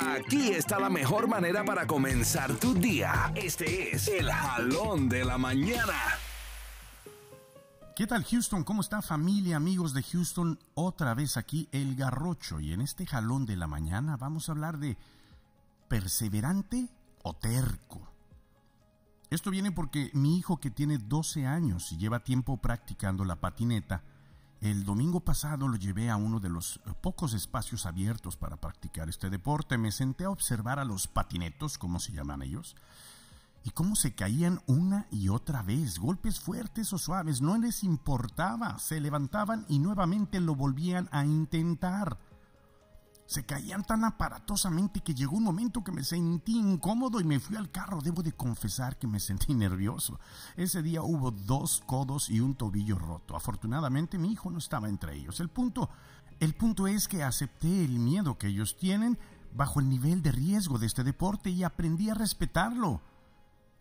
Aquí está la mejor manera para comenzar tu día. Este es el jalón de la mañana. ¿Qué tal Houston? ¿Cómo está familia, amigos de Houston? Otra vez aquí el garrocho y en este jalón de la mañana vamos a hablar de perseverante o terco. Esto viene porque mi hijo que tiene 12 años y lleva tiempo practicando la patineta, el domingo pasado lo llevé a uno de los pocos espacios abiertos para practicar este deporte. Me senté a observar a los patinetos, como se llaman ellos, y cómo se caían una y otra vez, golpes fuertes o suaves, no les importaba, se levantaban y nuevamente lo volvían a intentar se caían tan aparatosamente que llegó un momento que me sentí incómodo y me fui al carro. Debo de confesar que me sentí nervioso. Ese día hubo dos codos y un tobillo roto. Afortunadamente mi hijo no estaba entre ellos. El punto, el punto es que acepté el miedo que ellos tienen bajo el nivel de riesgo de este deporte y aprendí a respetarlo.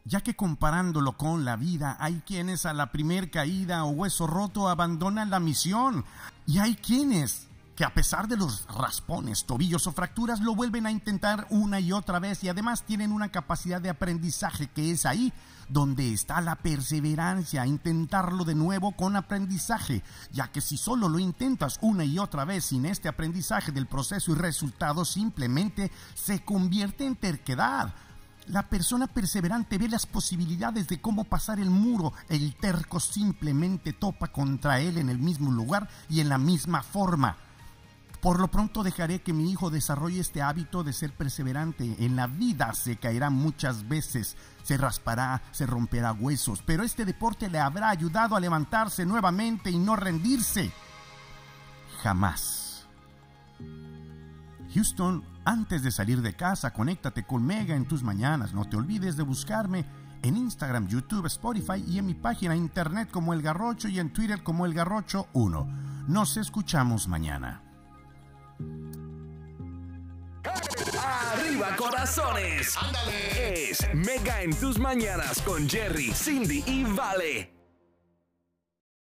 Ya que comparándolo con la vida, hay quienes a la primer caída o hueso roto abandonan la misión. Y hay quienes que a pesar de los raspones, tobillos o fracturas, lo vuelven a intentar una y otra vez y además tienen una capacidad de aprendizaje que es ahí donde está la perseverancia, intentarlo de nuevo con aprendizaje, ya que si solo lo intentas una y otra vez sin este aprendizaje del proceso y resultado, simplemente se convierte en terquedad. La persona perseverante ve las posibilidades de cómo pasar el muro. El terco simplemente topa contra él en el mismo lugar y en la misma forma. Por lo pronto dejaré que mi hijo desarrolle este hábito de ser perseverante. En la vida se caerá muchas veces, se raspará, se romperá huesos, pero este deporte le habrá ayudado a levantarse nuevamente y no rendirse. Jamás. Houston, antes de salir de casa, conéctate con Mega en tus mañanas. No te olvides de buscarme en Instagram, YouTube, Spotify y en mi página internet como El Garrocho y en Twitter como El Garrocho 1. Nos escuchamos mañana. Arriba corazones. Es Mega en tus mañanas con Jerry, Cindy y Vale.